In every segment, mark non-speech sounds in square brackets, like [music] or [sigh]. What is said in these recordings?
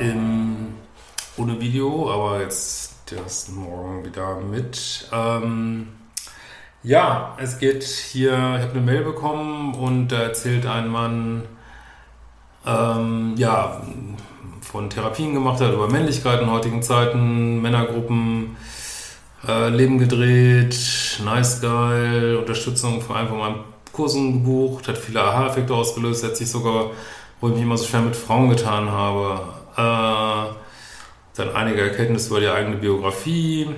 im, ohne Video, aber jetzt erst morgen wieder mit. Ähm, ja, es geht hier, ich habe eine Mail bekommen und da erzählt ein Mann, ähm, ja, von Therapien gemacht hat über Männlichkeit in heutigen Zeiten, Männergruppen, äh, Leben gedreht, nice geil, Unterstützung vor allem von meinen Kursen gebucht, hat viele Aha-Effekte ausgelöst, hat sich sogar, wo ich mich immer so schwer mit Frauen getan habe, äh, dann einige Erkenntnisse über die eigene Biografie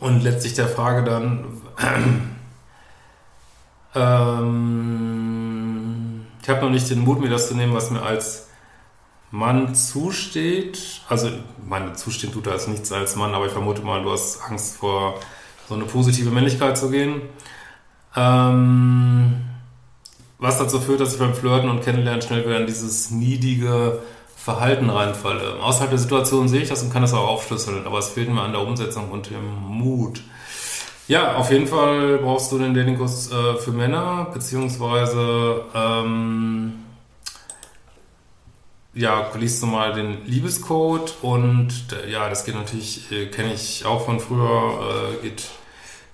und letztlich der Frage dann, [clears throat] ähm, ich habe noch nicht den Mut, mir das zu nehmen, was mir als Mann zusteht. Also, meine, zustehen tut als nichts als Mann, aber ich vermute mal, du hast Angst vor so eine positive Männlichkeit zu gehen. Ähm, was dazu führt, dass ich beim Flirten und Kennenlernen schnell wieder in dieses niedige Verhalten reinfalle. Außerhalb der Situation sehe ich das und kann das auch aufschlüsseln, aber es fehlt mir an der Umsetzung und dem Mut. Ja, auf jeden Fall brauchst du den Datingkurs äh, für Männer, beziehungsweise ähm, ja, liest du mal den Liebescode und äh, ja, das geht natürlich, äh, kenne ich auch von früher, äh, geht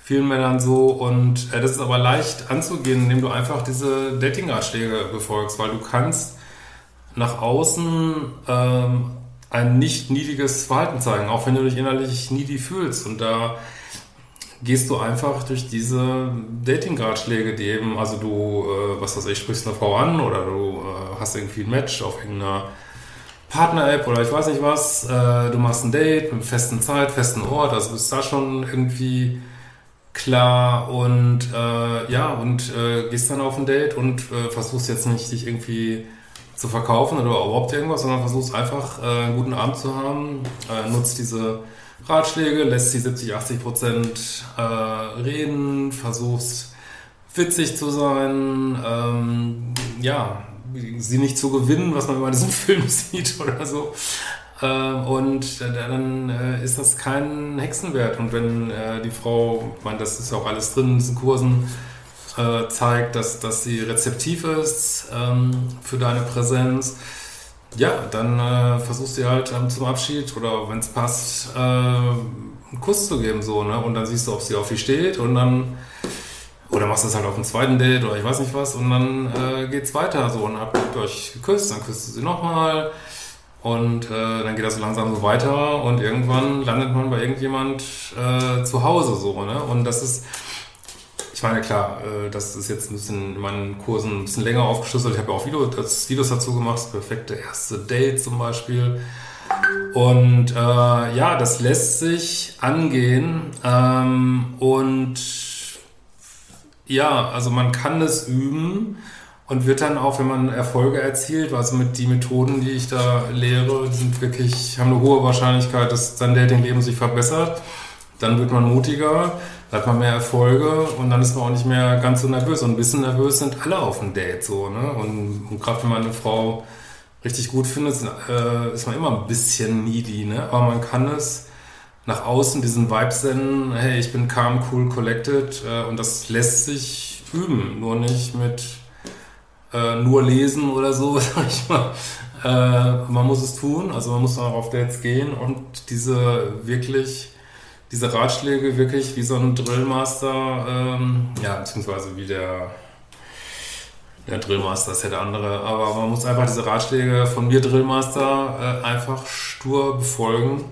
vielen Männern so und äh, das ist aber leicht anzugehen, indem du einfach diese Dating-Ratschläge befolgst, weil du kannst nach außen ähm, ein nicht niedriges Verhalten zeigen, auch wenn du dich innerlich needy fühlst. Und da gehst du einfach durch diese Dating-Ratschläge, die eben, also du, äh, was weiß ich, sprichst eine Frau an oder du äh, hast irgendwie ein Match auf irgendeiner Partner-App oder ich weiß nicht was, äh, du machst ein Date mit festen Zeit, festen Ort, also bist da schon irgendwie klar und äh, ja, und äh, gehst dann auf ein Date und äh, versuchst jetzt nicht dich irgendwie zu verkaufen oder überhaupt irgendwas, sondern versuchst einfach äh, einen guten Abend zu haben, äh, nutzt diese Ratschläge, lässt sie 70, 80 Prozent äh, reden, versuchst witzig zu sein, ähm, ja, sie nicht zu gewinnen, was man immer in diesem [laughs] Film sieht oder so. Äh, und dann äh, ist das kein Hexenwert. Und wenn äh, die Frau, ich meine, das ist auch alles drin in diesen Kursen, äh, zeigt, dass, dass sie rezeptiv ist ähm, für deine Präsenz, ja, dann äh, versuchst du halt ähm, zum Abschied oder wenn es passt, äh, einen Kuss zu geben, so, ne? Und dann siehst du, ob sie auf dich steht und dann, oder machst du es halt auf dem zweiten Date oder ich weiß nicht was und dann äh, geht's weiter, so, und habt ihr euch geküsst, dann küsst du sie nochmal und äh, dann geht das so langsam so weiter und irgendwann landet man bei irgendjemand äh, zu Hause, so, ne? Und das ist, ich meine, klar, äh, das ist jetzt ein bisschen in meinen Kursen ein bisschen länger aufgeschlüsselt. Ich habe ja auch Video, das, Videos dazu gemacht, das perfekte erste Date zum Beispiel. Und äh, ja, das lässt sich angehen. Ähm, und ja, also man kann es üben und wird dann auch, wenn man Erfolge erzielt, also mit die Methoden, die ich da lehre, sind wirklich, haben eine hohe Wahrscheinlichkeit, dass sein Datingleben sich verbessert. Dann wird man mutiger hat man mehr Erfolge und dann ist man auch nicht mehr ganz so nervös. Und ein bisschen nervös sind alle auf dem Date so, ne? Und, und gerade wenn man eine Frau richtig gut findet, äh, ist man immer ein bisschen needy, ne? Aber man kann es nach außen diesen Vibe senden, hey, ich bin calm, cool, collected äh, und das lässt sich üben, nur nicht mit äh, nur lesen oder so, [laughs] sag ich mal. Äh, man muss es tun, also man muss auch auf Dates gehen und diese wirklich diese Ratschläge wirklich wie so ein Drillmaster, ähm, ja, beziehungsweise wie der, der Drillmaster ist ja der andere, aber man muss einfach diese Ratschläge von mir Drillmaster äh, einfach stur befolgen.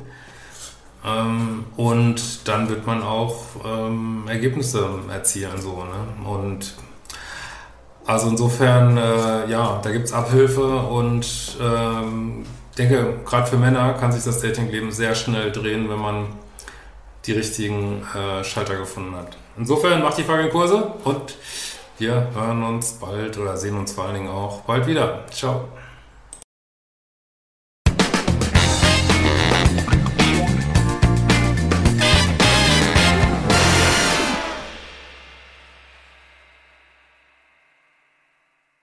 Ähm, und dann wird man auch ähm, Ergebnisse erzielen, so, ne? Und also insofern, äh, ja, da gibt es Abhilfe und ähm, denke, gerade für Männer kann sich das Datingleben sehr schnell drehen, wenn man die richtigen äh, Schalter gefunden hat. Insofern macht die fucking Kurse und wir hören uns bald oder sehen uns vor allen Dingen auch bald wieder. Ciao.